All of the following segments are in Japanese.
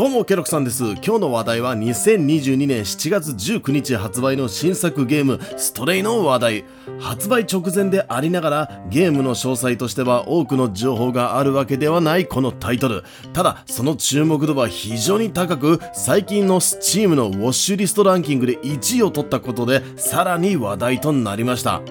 どうもケロクさんです。今日の話題は2022年7月19日発売の新作ゲームストレイの話題。発売直前でありながらゲームの詳細としては多くの情報があるわけではないこのタイトル。ただその注目度は非常に高く最近の Steam のウォッシュリストランキングで1位を取ったことでさらに話題となりました。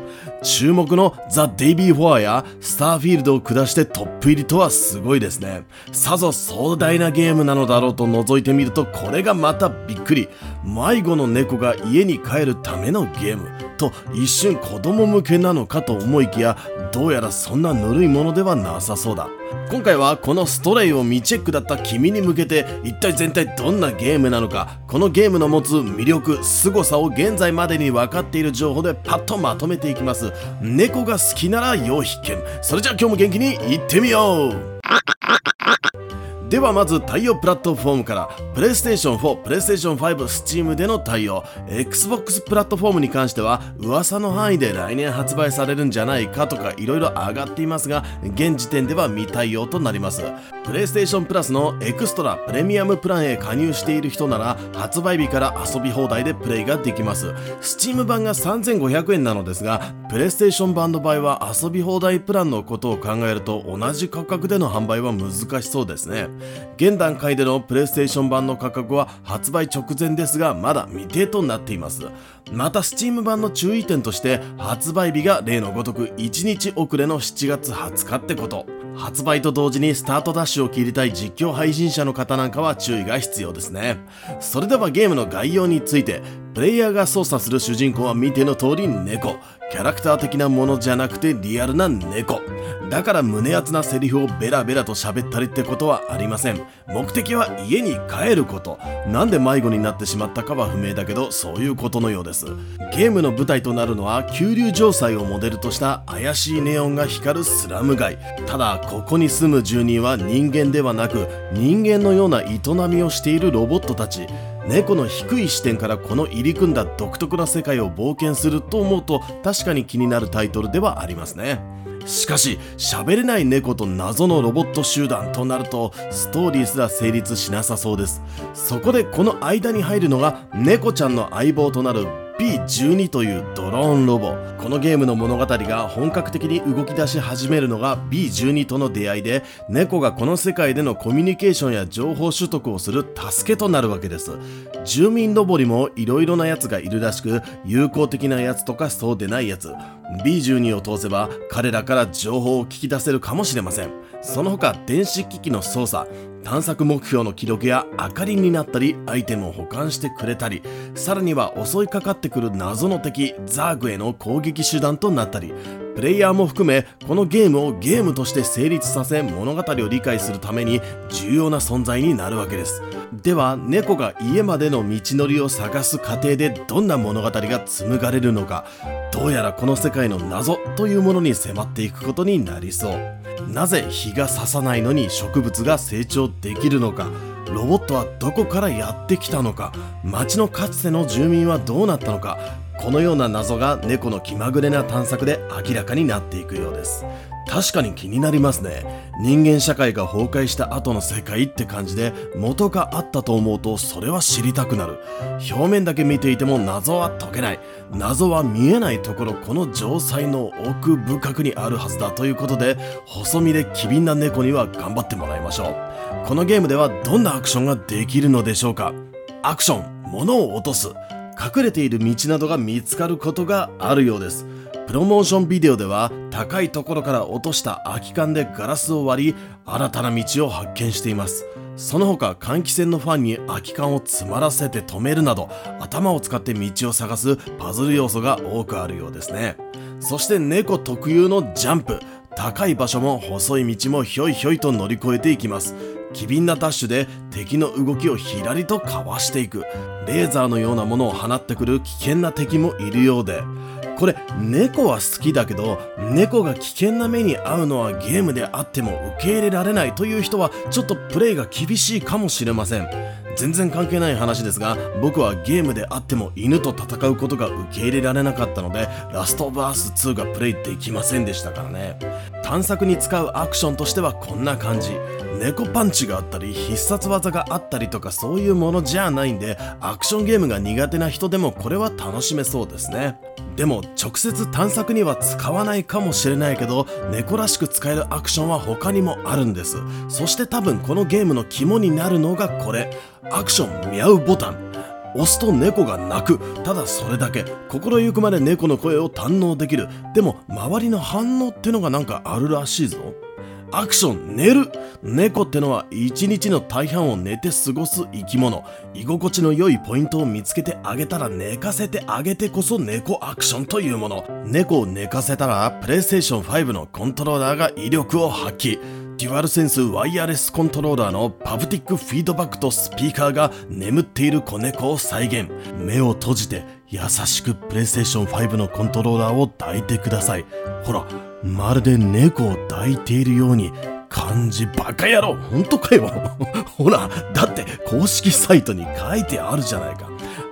注目のザ・デイビー・フォアやスターフィールドを下してトップ入りとはすごいですね。さぞ壮大なゲームなのだろうと覗いてみるとこれがまたびっくり。迷子の猫が家に帰るためのゲームと一瞬子供向けなのかと思いきやどうやらそんなぬるいものではなさそうだ。今回はこのストレイを未チェックだった君に向けて一体全体どんなゲームなのかこのゲームの持つ魅力凄さを現在までに分かっている情報でパッとまとめていきます。猫が好きなら要必見。それじゃあ今日も元気にいってみよう。ではまず対応プラットフォームから PlayStation 4、PlayStation 5、Steam での対応。Xbox プラットフォームに関しては噂の範囲で来年発売されるんじゃないかとか色々上がっていますが現時点では未対応となります。PlayStation プラスのエクストラプレミアムプランへ加入している人なら発売日から遊び放題でプレイができます。Steam 版が3500円なのですが PlayStation 版の場合は遊び放題プランのことを考えると同じ価格での販売は難しそうですね。現段階でのプレイステーション版の価格は発売直前ですがまだ未定となっています。また Steam 版の注意点として発売日が例のごとく1日遅れの7月20日ってこと。発売と同時にスタートダッシュを切りたい実況配信者の方なんかは注意が必要ですね。それではゲームの概要についてプレイヤーが操作する主人公は見ての通り猫。キャラクター的なものじゃなくてリアルな猫。だから胸熱なセリフをベラベラと喋ったりってことはありません。目的は家に帰ること。なんで迷子になってしまったかは不明だけどそういうことのようです。ゲームの舞台となるのは急流城塞をモデルとした怪しいネオンが光るスラム街。ただここに住む住人は人間ではなく人間のような営みをしているロボットたち。猫の低い視点からこの入り組んだ独特な世界を冒険すると思うと確かに気になるタイトルではありますね。しかし喋れない猫と謎のロボット集団となるとストーリーすら成立しなさそうです。そこでこの間に入るのが猫ちゃんの相棒となる B12 というドローンロボ。このゲームの物語が本格的に動き出し始めるのが B12 との出会いで猫がこの世界でのコミュニケーションや情報取得をする助けとなるわけです。住民ロボにも色々なやつがいるらしく友好的なやつとかそうでないやつ B12 を通せば彼らから情報を聞き出せるかもしれません。その他電子機器の操作。探索目標の記録や明かりになったりアイテムを保管してくれたりさらには襲いかかってくる謎の敵ザーグへの攻撃手段となったりプレイヤーも含めこのゲームをゲームとして成立させ物語を理解するために重要な存在になるわけです。では猫が家までの道のりを探す過程でどんな物語が紡がれるのかどうやらこの世界の謎というものに迫っていくことになりそう。なぜ日が差さないのに植物が成長できるのか。ロボットはどこからやってきたのか。町のかつての住民はどうなったのか。このような謎が猫の気まぐれな探索で明らかになっていくようです。確かに気になりますね。人間社会が崩壊した後の世界って感じで元があったと思うとそれは知りたくなる。表面だけ見ていても謎は解けない。謎は見えないところこの城塞の奥深くにあるはずだということで細身で機敏な猫には頑張ってもらいましょう。このゲームではどんなアクションができるのでしょうか。アクション物を落とす。隠れている道などが見つかることがあるようです。プロモーションビデオでは高いところから落とした空き缶でガラスを割り新たな道を発見しています。その他換気扇のファンに空き缶を詰まらせて止めるなど頭を使って道を探すパズル要素が多くあるようですね。そして猫特有のジャンプ。高い場所も細い道もひょいひょいと乗り越えていきます。機敏なダッシュで敵の動きをひらりとかわしていく。レーザーのようなものを放ってくる危険な敵もいるようで。これ猫は好きだけど猫が危険な目に遭うのはゲームであっても受け入れられないという人はちょっとプレイが厳しいかもしれません。全然関係ない話ですが僕はゲームであっても犬と戦うことが受け入れられなかったのでラストバース2がプレイできませんでしたからね。探索に使うアクションとしてはこんな感じ。猫パンチがあったり必殺技があったりとかそういうものじゃないんでアクションゲームが苦手な人でもこれは楽しめそうですね。でも直接探索には使わないかもしれないけど猫らしく使えるアクションは他にもあるんです。そして多分このゲームの肝になるのがこれ。アクションミャウボタン。押すと猫が鳴く。ただそれだけ。心ゆくまで猫の声を堪能できる。でも周りの反応ってのがなんかあるらしいぞ。アクション寝る。猫ってのは一日の大半を寝て過ごす生き物。居心地の良いポイントを見つけてあげたら寝かせてあげてこそ猫アクションというもの。猫を寝かせたらプレイステーション5のコントローラーが威力を発揮。デュアルセンスワイヤレスコントローラーのパブティックフィードバックとスピーカーが眠っている子猫を再現。目を閉じて優しくプレイステーション5のコントローラーを抱いてください。ほらまるで猫を抱いているように漢字バカ野郎。本当かよ。ほらだって公式サイトに書いてあるじゃないか。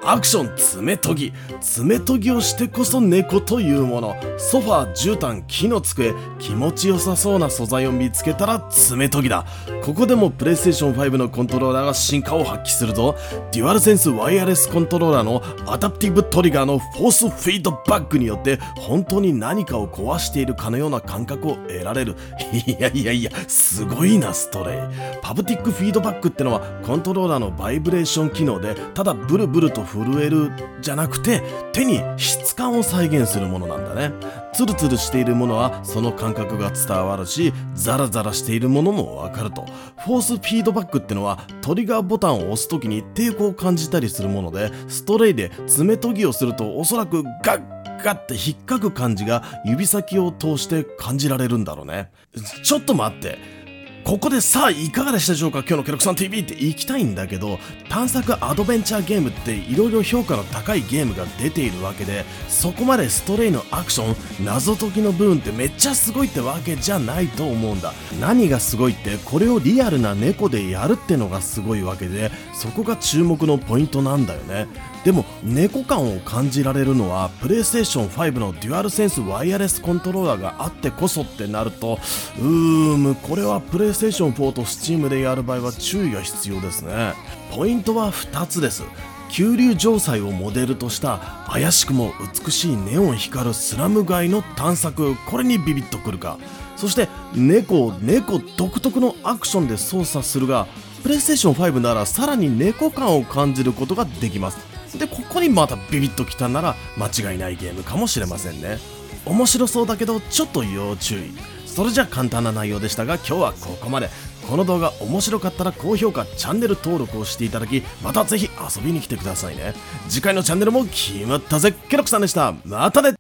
アクション爪研ぎ。爪研ぎをしてこそ猫というもの。ソファー絨毯木の机。気持ちよさそうな素材を見つけたら爪研ぎだ。ここでもプレイステーション5のコントローラーが進化を発揮するとデュアルセンスワイヤレスコントローラーのアダプティブトリガーのフォースフィードバックによって本当に何かを壊しているかのような感覚を得られる。いやいやいやすごいなストレイ。ハプティックフィードバックってのはコントローラーのバイブレーション機能でただブルブルと震えるじゃなくて手に質感を再現するものなんだね。ツルツルしているものはその感覚が伝わるしザラザラしているものもわかると。フォースフィードバックってのはトリガーボタンを押す時に抵抗を感じたりするものでストレイで爪研ぎをするとおそらくガッガッて引っかく感じが指先を通して感じられるんだろうね。ちょっと待って。ここでさあいかがでしたでしょうか？今日のケロクさん TV って行きたいんだけど探索アドベンチャーゲームっていろいろ評価の高いゲームが出ているわけでそこまでストレイのアクション謎解きの部分ってめっちゃすごいってわけじゃないと思うんだ。何がすごいってこれをリアルな猫でやるってのがすごいわけでそこが注目のポイントなんだよね。でも猫感を感じられるのはプレイステーション5のデュアルセンスワイヤレスコントローラーがあってこそってなるとうーむこれはプレイステーション4と Steam でやる場合は注意が必要ですね。ポイントは2つです。急流城塞をモデルとした怪しくも美しいネオン光るスラム街の探索。これにビビッとくるか。そして猫を猫独特のアクションで操作するがプレイステーション5ならさらに猫感を感じることができます。でここにまたビビッときたなら間違いないゲームかもしれませんね。面白そうだけどちょっと要注意。それじゃ簡単な内容でしたが今日はここまで。この動画面白かったら高評価チャンネル登録をしていただきまたぜひ遊びに来てくださいね。次回のチャンネルも決まったぜケロクさんでした。またね